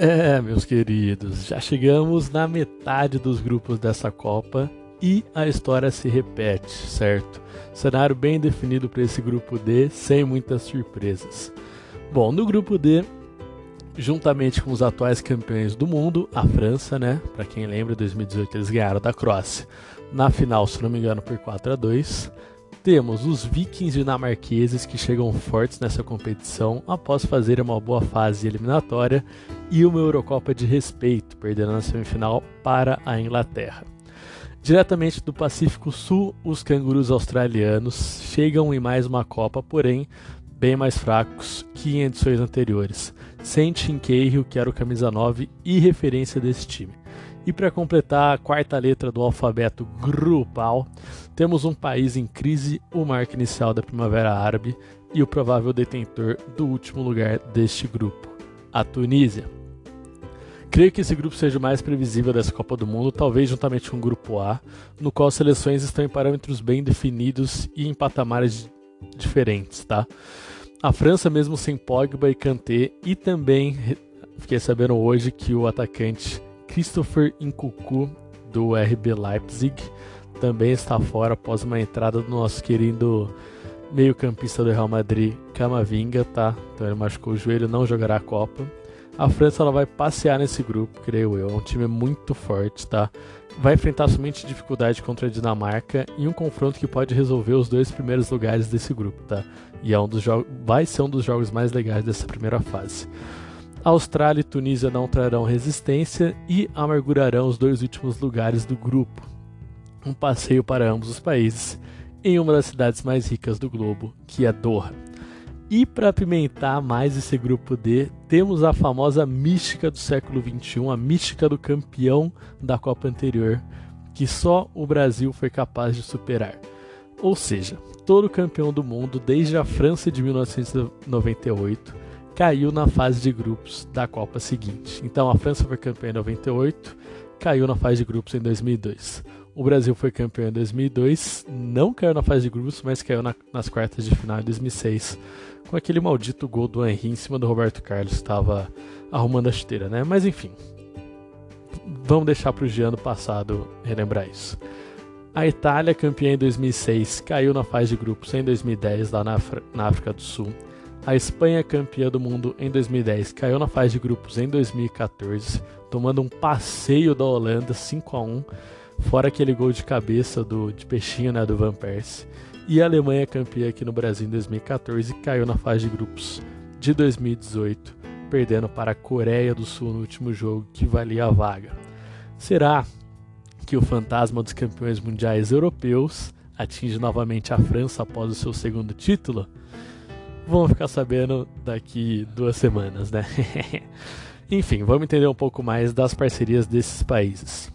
É, meus queridos, já chegamos na metade dos grupos dessa Copa e a história se repete, certo? Cenário bem definido para esse grupo D, sem muitas surpresas. Bom, no grupo D, juntamente com os atuais campeões do mundo, a França, né? Para quem lembra, 2018 eles ganharam da Croácia na final, se não me engano, por 4 a 2. Temos os vikings dinamarqueses que chegam fortes nessa competição após fazer uma boa fase eliminatória e uma Eurocopa de respeito, perdendo na semifinal para a Inglaterra. Diretamente do Pacífico Sul, os cangurus australianos chegam em mais uma Copa, porém bem mais fracos que em edições anteriores, sem Tim Cahill, que era o camisa 9 e referência desse time. E para completar a quarta letra do alfabeto grupal, temos um país em crise, o marco inicial da Primavera Árabe e o provável detentor do último lugar deste grupo, a Tunísia. Creio que esse grupo seja o mais previsível dessa Copa do Mundo, talvez juntamente com o Grupo A, no qual as seleções estão em parâmetros bem definidos e em patamares diferentes, tá? A França, mesmo sem Pogba e Kanté, e também fiquei sabendo hoje que o atacante Christopher Nkunku do RB Leipzig também está fora após uma entrada do nosso querido meio-campista do Real Madrid, Camavinga, tá? Então ele machucou o joelho, não jogará a Copa. A França ela vai passear nesse grupo, creio eu. É um time muito forte, tá? Vai enfrentar somente dificuldade contra a Dinamarca em um confronto que pode resolver os dois primeiros lugares desse grupo, tá? E é um dos vai ser um dos jogos mais legais dessa primeira fase. Austrália e Tunísia não trarão resistência e amargurarão os dois últimos lugares do grupo. Um passeio para ambos os países em uma das cidades mais ricas do globo, que é Doha. E para apimentar mais esse grupo D, temos a famosa mística do século XXI, a mística do campeão da Copa anterior, que só o Brasil foi capaz de superar. Ou seja, todo campeão do mundo desde a França de 1998 caiu na fase de grupos da Copa seguinte. Então a França foi campeã em 98, caiu na fase de grupos em 2002. O Brasil foi campeão em 2002, não caiu na fase de grupos, mas caiu na, nas quartas de final em 2006, com aquele maldito gol do Henry em cima do Roberto Carlos, estava arrumando a chuteira, né? Mas enfim, vamos deixar para o Giano passado relembrar isso. A Itália, campeã em 2006, caiu na fase de grupos em 2010 lá na, na África do Sul. A Espanha, campeã do mundo em 2010, caiu na fase de grupos em 2014, tomando um passeio da Holanda 5 a 1 fora aquele gol de cabeça do de peixinho né, do Van Persie. E a Alemanha, campeã aqui no Brasil em 2014, caiu na fase de grupos de 2018, perdendo para a Coreia do Sul no último jogo que valia a vaga. Será que o fantasma dos campeões mundiais europeus atinge novamente a França após o seu segundo título? Vamos ficar sabendo daqui duas semanas, né? Enfim, vamos entender um pouco mais das parcerias desses países.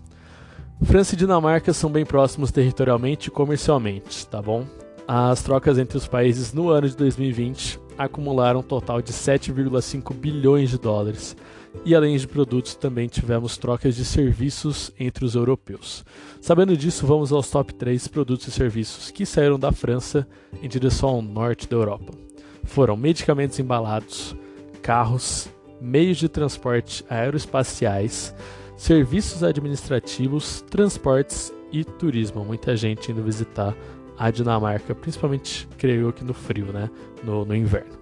França e Dinamarca são bem próximos territorialmente e comercialmente, tá bom? As trocas entre os países no ano de 2020 acumularam um total de 7,5 bilhões de dólares. E além de produtos, também tivemos trocas de serviços entre os europeus. Sabendo disso, vamos aos top 3 produtos e serviços que saíram da França em direção ao norte da Europa. Foram medicamentos embalados, carros, meios de transporte aeroespaciais, serviços administrativos, transportes e turismo. Muita gente indo visitar a Dinamarca, principalmente, creio que no frio, né? No, no inverno.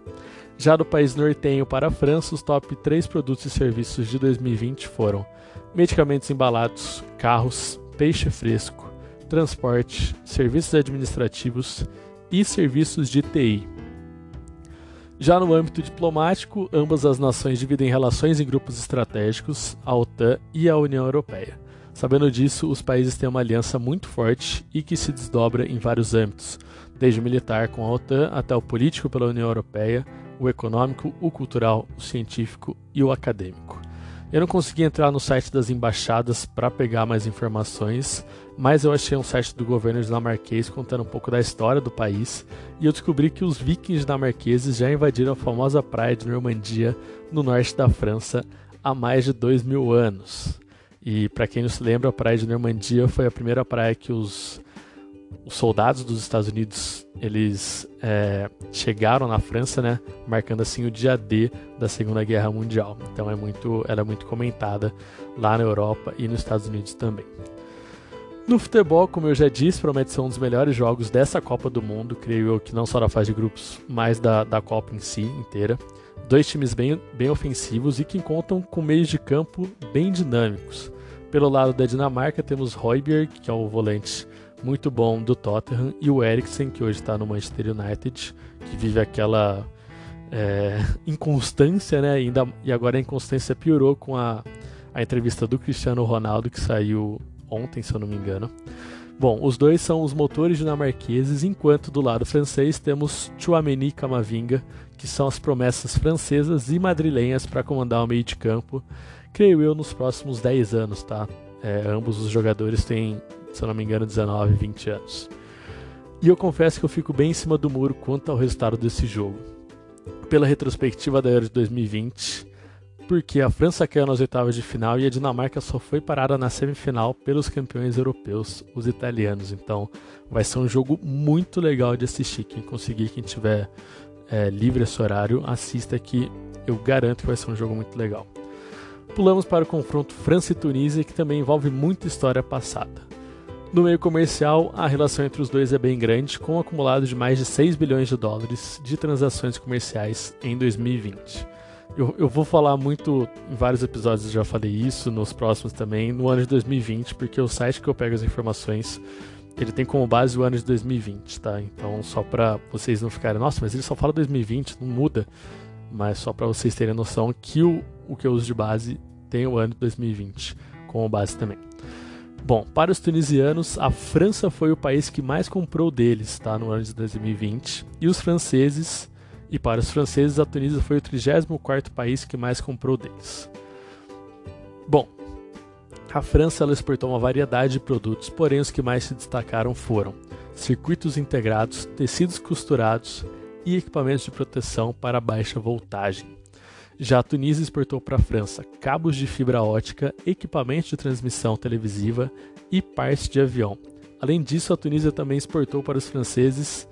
Já do país nortenho para a França, os top 3 produtos e serviços de 2020 foram medicamentos embalados, carros, peixe fresco, transporte, serviços administrativos e serviços de TI. Já no âmbito diplomático, ambas as nações dividem relações em grupos estratégicos, a OTAN e a União Europeia. Sabendo disso, os países têm uma aliança muito forte e que se desdobra em vários âmbitos, desde o militar com a OTAN até o político pela União Europeia, o econômico, o cultural, o científico e o acadêmico. Eu não consegui entrar no site das embaixadas para pegar mais informações, mas eu achei um site do governo dinamarquês contando um pouco da história do país e eu descobri que os vikings dinamarqueses já invadiram a famosa praia de Normandia, no norte da França, há mais de dois mil anos. E para quem não se lembra, a praia de Normandia foi a primeira praia que os, os soldados dos Estados Unidos eles é, chegaram na França, né, marcando assim o dia D da Segunda Guerra Mundial. Então é muito, ela é muito comentada lá na Europa e nos Estados Unidos também. No futebol, como eu já disse, promete ser um dos melhores jogos dessa Copa do Mundo, creio eu que não só da fase de grupos, mas da, da Copa em si inteira. Dois times bem, bem ofensivos e que contam com meios de campo bem dinâmicos. Pelo lado da Dinamarca, temos Højbjerg, que é o volante muito bom do Tottenham, e o Eriksen, que hoje está no Manchester United, que vive aquela é, inconstância, né? E, ainda, e agora a inconstância piorou com a, a entrevista do Cristiano Ronaldo, que saiu ontem, se eu não me engano. Bom, os dois são os motores dinamarqueses, enquanto do lado francês temos Chouameni e Camavinga, que são as promessas francesas e madrilenhas para comandar o meio de campo, creio eu, nos próximos 10 anos, tá? É, ambos os jogadores têm, se eu não me engano, 19, 20 anos. E eu confesso que eu fico bem em cima do muro quanto ao resultado desse jogo. Pela retrospectiva da Euro de 2020, porque a França caiu nas oitavas de final e a Dinamarca só foi parada na semifinal pelos campeões europeus, os italianos. Então vai ser um jogo muito legal de assistir. Quem conseguir, quem tiver é, livre esse horário, assista que eu garanto que vai ser um jogo muito legal. Pulamos para o confronto França e Tunísia, que também envolve muita história passada. No meio comercial, a relação entre os dois é bem grande, com um acumulado de mais de 6 bilhões de dólares de transações comerciais em 2020. Eu, eu vou falar muito, em vários episódios eu já falei isso, nos próximos também, no ano de 2020, porque o site que eu pego as informações, ele tem como base o ano de 2020, tá? Então, só para vocês não ficarem, nossa, mas ele só fala 2020, não muda. Mas só para vocês terem noção que o, o que eu uso de base tem o ano de 2020 como base também. Bom, para os tunisianos, a França foi o país que mais comprou deles, tá? No ano de 2020. E os franceses e para os franceses, a Tunísia foi o 34º país que mais comprou deles. Bom, a França ela exportou uma variedade de produtos, porém os que mais se destacaram foram circuitos integrados, tecidos costurados e equipamentos de proteção para baixa voltagem. Já a Tunísia exportou para a França cabos de fibra ótica, equipamentos de transmissão televisiva e partes de avião. Além disso, a Tunísia também exportou para os franceses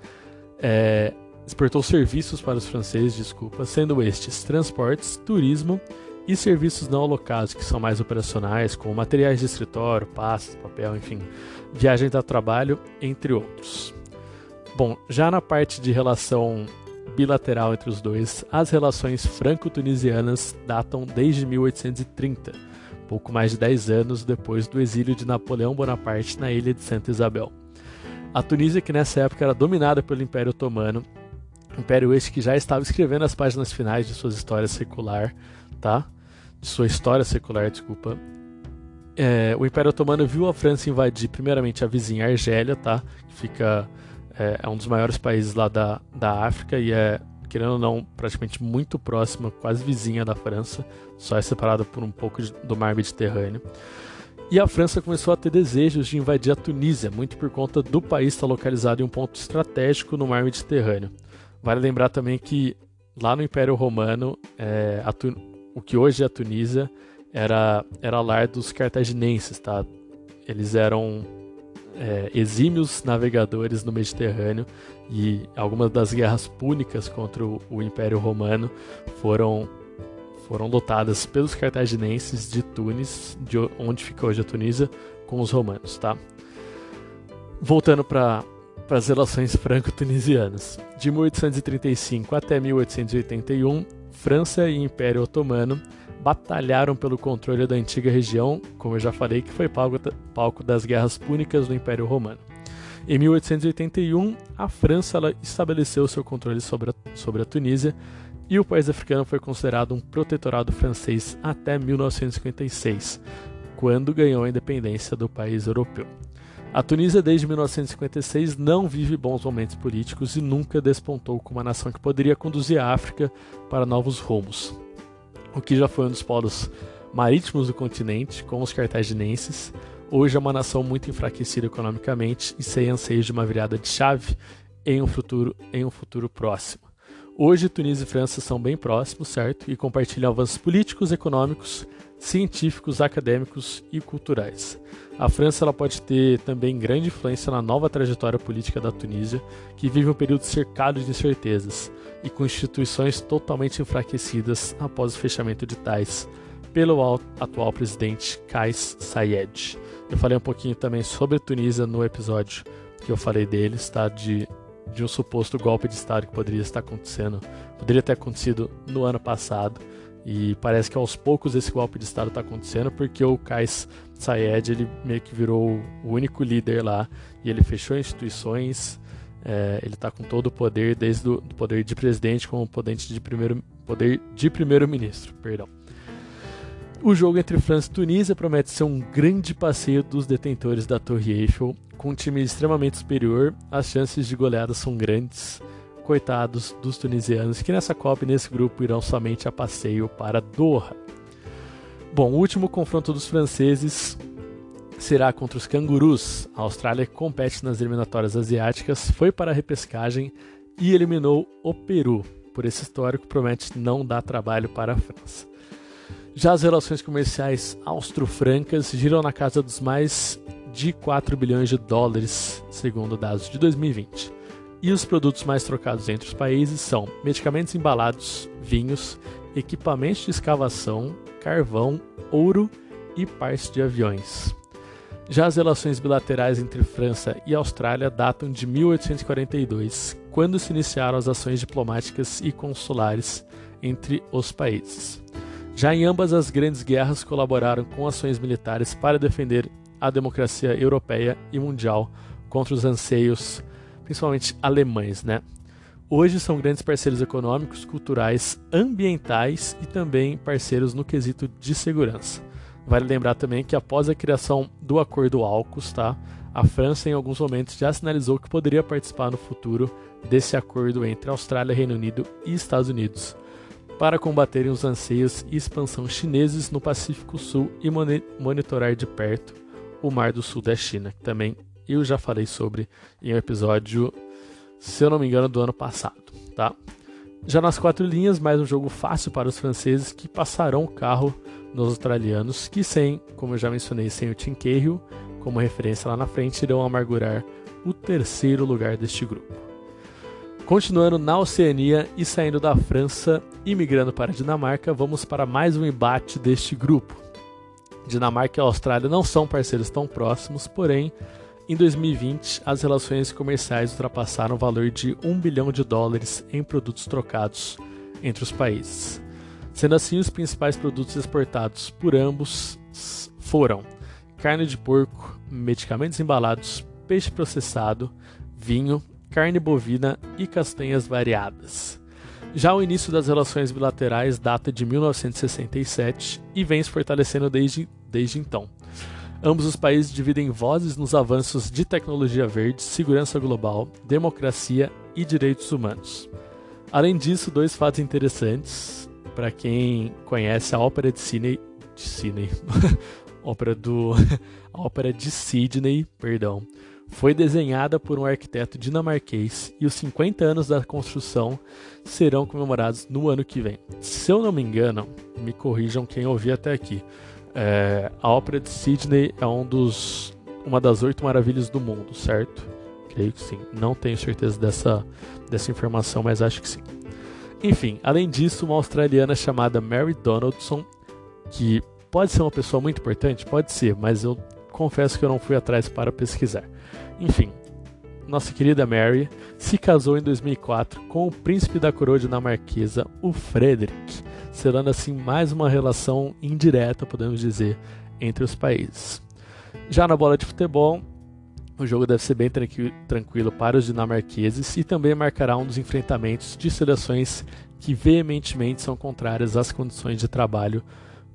é, exportou serviços para os franceses, desculpa, sendo estes transportes, turismo e serviços não alocados, que são mais operacionais, como materiais de escritório, pastas, papel, enfim, viagens a trabalho, entre outros. Bom, já na parte de relação bilateral entre os dois, as relações franco-tunisianas datam desde 1830, pouco mais de 10 anos depois do exílio de Napoleão Bonaparte na ilha de Santa Isabel. A Tunísia, que nessa época era dominada pelo Império Otomano, Império este que já estava escrevendo as páginas finais de sua história secular, tá? De sua história secular, desculpa. É, o Império Otomano viu a França invadir primeiramente a vizinha Argélia, tá? Que fica é, é um dos maiores países lá da, da África e é querendo ou não, praticamente muito próxima, quase vizinha da França, só é separada por um pouco de, do mar Mediterrâneo. E a França começou a ter desejos de invadir a Tunísia, muito por conta do país estar localizado em um ponto estratégico no mar Mediterrâneo. Vale lembrar também que lá no Império Romano, é, o que hoje é a Tunísia era, era lar dos cartaginenses, tá? Eles eram é, exímios navegadores no Mediterrâneo e algumas das guerras púnicas contra o, o Império Romano foram foram lutadas pelos cartaginenses de Tunis, de onde fica hoje a Tunísia, com os romanos, tá? Voltando para as relações franco-tunisianas. De 1835 até 1881, França e Império Otomano batalharam pelo controle da antiga região, como eu já falei, que foi palco das guerras púnicas do Império Romano. Em 1881, a França estabeleceu seu controle sobre a, sobre a Tunísia e o país africano foi considerado um protetorado francês até 1956, quando ganhou a independência do país europeu. A Tunísia, desde 1956, não vive bons momentos políticos e nunca despontou como uma nação que poderia conduzir a África para novos rumos. O que já foi um dos polos marítimos do continente, com os cartaginenses, hoje é uma nação muito enfraquecida economicamente e sem anseios de uma virada de chave em um futuro, em um futuro próximo. Hoje, Tunísia e França são bem próximos, certo? E compartilham avanços políticos, econômicos, científicos, acadêmicos e culturais. A França ela pode ter também grande influência na nova trajetória política da Tunísia, que vive um período cercado de incertezas e com instituições totalmente enfraquecidas após o fechamento de tais pelo atual presidente Kais Saied. Eu falei um pouquinho também sobre a Tunísia no episódio que eu falei deles, tá? De, de um suposto golpe de Estado que poderia estar acontecendo, poderia ter acontecido no ano passado. E parece que aos poucos esse golpe de Estado está acontecendo porque o Kais Saied ele meio que virou o único líder lá e ele fechou instituições. É, ele está com todo o poder, desde o poder de presidente como poder de primeiro poder de primeiro-ministro, perdão. O jogo entre França e Tunísia promete ser um grande passeio dos detentores da Torre Eiffel. Com um time extremamente superior, as chances de goleada são grandes. Coitados dos tunisianos que nessa Copa e nesse grupo irão somente a passeio para Doha. Bom, o último confronto dos franceses será contra os cangurus. A Austrália compete nas eliminatórias asiáticas foi para a repescagem e eliminou o Peru. Por esse histórico, promete não dar trabalho para a França. Já as relações comerciais austro-francas giram na casa dos mais de 4 bilhões de dólares, segundo dados de 2020. E os produtos mais trocados entre os países são medicamentos embalados, vinhos, equipamentos de escavação, carvão, ouro e partes de aviões. Já as relações bilaterais entre França e Austrália datam de 1842, quando se iniciaram as ações diplomáticas e consulares entre os países. Já em ambas as grandes guerras colaboraram com ações militares para defender a democracia europeia e mundial contra os anseios, principalmente alemães, né? Hoje são grandes parceiros econômicos, culturais, ambientais e também parceiros no quesito de segurança. Vale lembrar também que após a criação do Acordo AUKUS, tá, a França em alguns momentos já sinalizou que poderia participar no futuro desse acordo entre Austrália, Reino Unido e Estados Unidos para combaterem os anseios e expansão chineses no Pacífico Sul e monitorar de perto o Mar do Sul da China, que também eu já falei sobre em um episódio, se eu não me engano, do ano passado, tá? Já nas quatro linhas, mais um jogo fácil para os franceses que passarão o carro nos australianos, que sem, como eu já mencionei, sem o Tim Cahill como referência lá na frente, irão amargurar o terceiro lugar deste grupo. Continuando na Oceania e saindo da França e migrando para a Dinamarca, vamos para mais um embate deste grupo. Dinamarca e Austrália não são parceiros tão próximos, porém, em 2020 as relações comerciais ultrapassaram o valor de 1 bilhão de dólares em produtos trocados entre os países. Sendo assim, os principais produtos exportados por ambos foram carne de porco, medicamentos embalados, peixe processado, vinho, carne bovina e castanhas variadas. Já o início das relações bilaterais data de 1967 e vem se fortalecendo desde, desde então. Ambos os países dividem vozes nos avanços de tecnologia verde, segurança global, democracia e direitos humanos. Além disso, dois fatos interessantes para quem conhece a ópera de Sydney, de Sydney, ópera do, a ópera de Sydney, perdão, foi desenhada por um arquiteto dinamarquês e os 50 anos da construção serão comemorados no ano que vem. Se eu não me engano, me corrijam quem ouviu até aqui. É, a Ópera de Sydney é um dos, uma das oito maravilhas do mundo, certo? Creio que sim. Não tenho certeza dessa, dessa informação, mas acho que sim. Enfim, além disso, uma australiana chamada Mary Donaldson, que pode ser uma pessoa muito importante, pode ser, mas eu confesso que eu não fui atrás para pesquisar. Enfim, nossa querida Mary se casou em 2004 com o príncipe da coroa dinamarquesa, o Frederick, selando assim mais uma relação indireta, podemos dizer, entre os países. Já na bola de futebol, o jogo deve ser bem tranquilo para os dinamarqueses e também marcará um dos enfrentamentos de seleções que veementemente são contrárias às condições de trabalho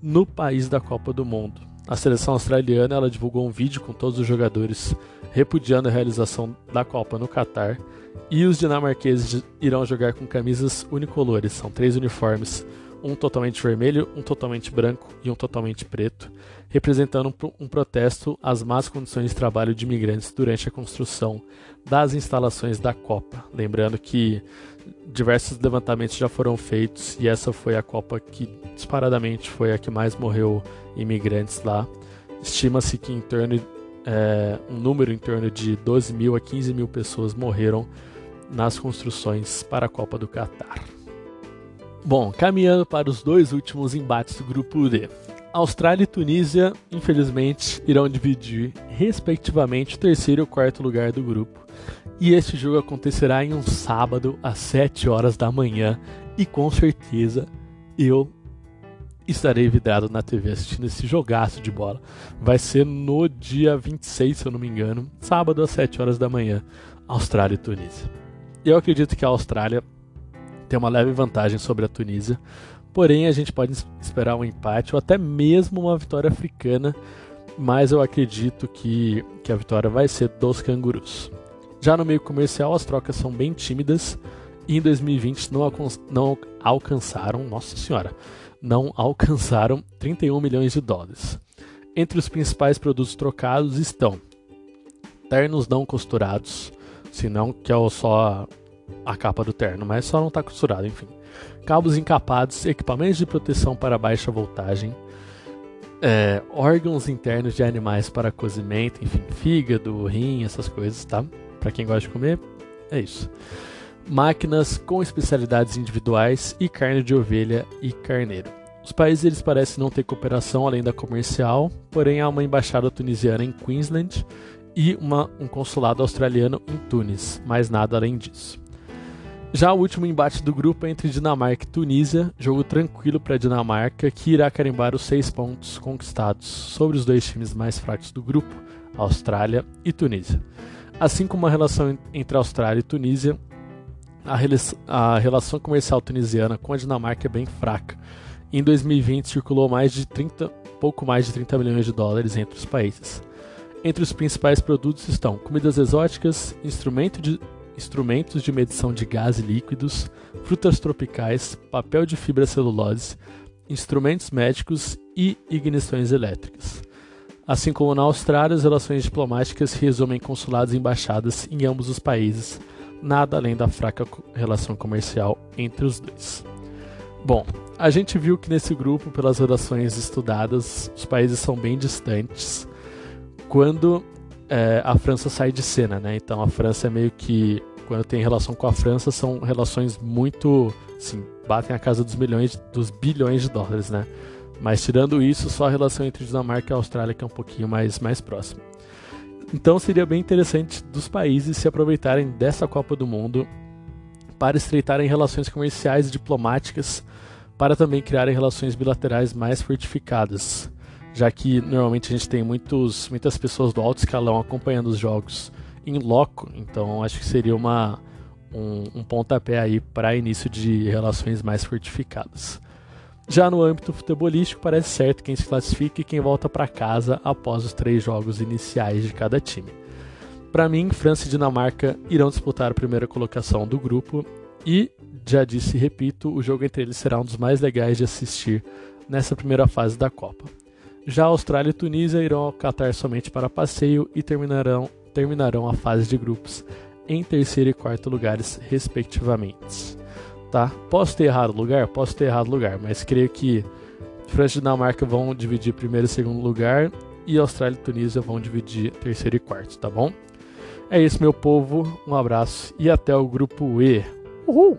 no país da Copa do Mundo. A seleção australiana ela divulgou um vídeo com todos os jogadores repudiando a realização da Copa no Catar. E os dinamarqueses irão jogar com camisas unicolores, são três uniformes, um totalmente vermelho, um totalmente branco e um totalmente preto, representando um protesto às más condições de trabalho de imigrantes durante a construção das instalações da Copa. Lembrando que diversos levantamentos já foram feitos e essa foi a Copa que disparadamente foi a que mais morreu imigrantes lá. Estima-se que em torno é, um número em torno de 12 mil a 15 mil pessoas morreram nas construções para a Copa do Catar. Bom, caminhando para os dois últimos embates do grupo D. Austrália e Tunísia, infelizmente, irão dividir, respectivamente, o terceiro e o quarto lugar do grupo. E este jogo acontecerá em um sábado às 7 horas da manhã. E com certeza eu estarei vidrado na TV assistindo esse jogaço de bola. Vai ser no dia 26, se eu não me engano, sábado às 7 horas da manhã, Austrália e Tunísia. Eu acredito que a Austrália tem uma leve vantagem sobre a Tunísia, porém a gente pode esperar um empate ou até mesmo uma vitória africana, mas eu acredito que, que a vitória vai ser dos cangurus. Já no meio comercial, as trocas são bem tímidas e em 2020 não, não alcançaram, nossa senhora, não alcançaram 31 milhões de dólares. Entre os principais produtos trocados estão ternos não costurados, se não que é só a capa do terno, mas só não está costurado, enfim. Cabos encapados, equipamentos de proteção para baixa voltagem, é, órgãos internos de animais para cozimento, enfim, fígado, rim, essas coisas, tá? Para quem gosta de comer, é isso. Máquinas com especialidades individuais e carne de ovelha e carneiro. Os países eles parecem não ter cooperação além da comercial, porém há uma embaixada tunisiana em Queensland e uma, um consulado australiano em Tunis, mas nada além disso. Já o último embate do grupo é entre Dinamarca e Tunísia, jogo tranquilo para a Dinamarca, que irá carimbar os seis pontos conquistados sobre os dois times mais fracos do grupo, Austrália e Tunísia. Assim como a relação entre Austrália e Tunísia, a, a relação comercial tunisiana com a Dinamarca é bem fraca. Em 2020 circulou mais de 30, pouco mais de 30 milhões de dólares entre os países. Entre os principais produtos estão comidas exóticas, instrumento de, instrumentos de medição de gás e líquidos, frutas tropicais, papel de fibra celulose, instrumentos médicos e ignições elétricas. Assim como na Austrália, as relações diplomáticas se resumem em consulados e embaixadas em ambos os países, nada além da fraca relação comercial entre os dois. Bom, a gente viu que nesse grupo, pelas relações estudadas, os países são bem distantes. Quando é, a França sai de cena, né? Então a França é meio que quando tem relação com a França são relações muito, assim, batem a casa dos milhões, dos bilhões de dólares, né? Mas tirando isso, só a relação entre Dinamarca e Austrália que é um pouquinho mais mais próxima. Então seria bem interessante dos países se aproveitarem dessa Copa do Mundo para estreitarem relações comerciais e diplomáticas, para também criarem relações bilaterais mais fortificadas já que normalmente a gente tem muitos, muitas pessoas do alto escalão acompanhando os jogos em loco, então acho que seria uma, um, um pontapé aí para início de relações mais fortificadas. Já no âmbito futebolístico, parece certo quem se classifica e quem volta para casa após os três jogos iniciais de cada time. Para mim, França e Dinamarca irão disputar a primeira colocação do grupo e, já disse e repito, o jogo entre eles será um dos mais legais de assistir nessa primeira fase da Copa. Já Austrália e Tunísia irão ao Qatar somente para passeio e terminarão, terminarão a fase de grupos em terceiro e quarto lugares, respectivamente. Tá? Posso ter errado lugar? Posso ter errado lugar, mas creio que França e Dinamarca vão dividir primeiro e segundo lugar e Austrália e Tunísia vão dividir terceiro e quarto, tá bom? É isso, meu povo. Um abraço e até o grupo E. Uhul!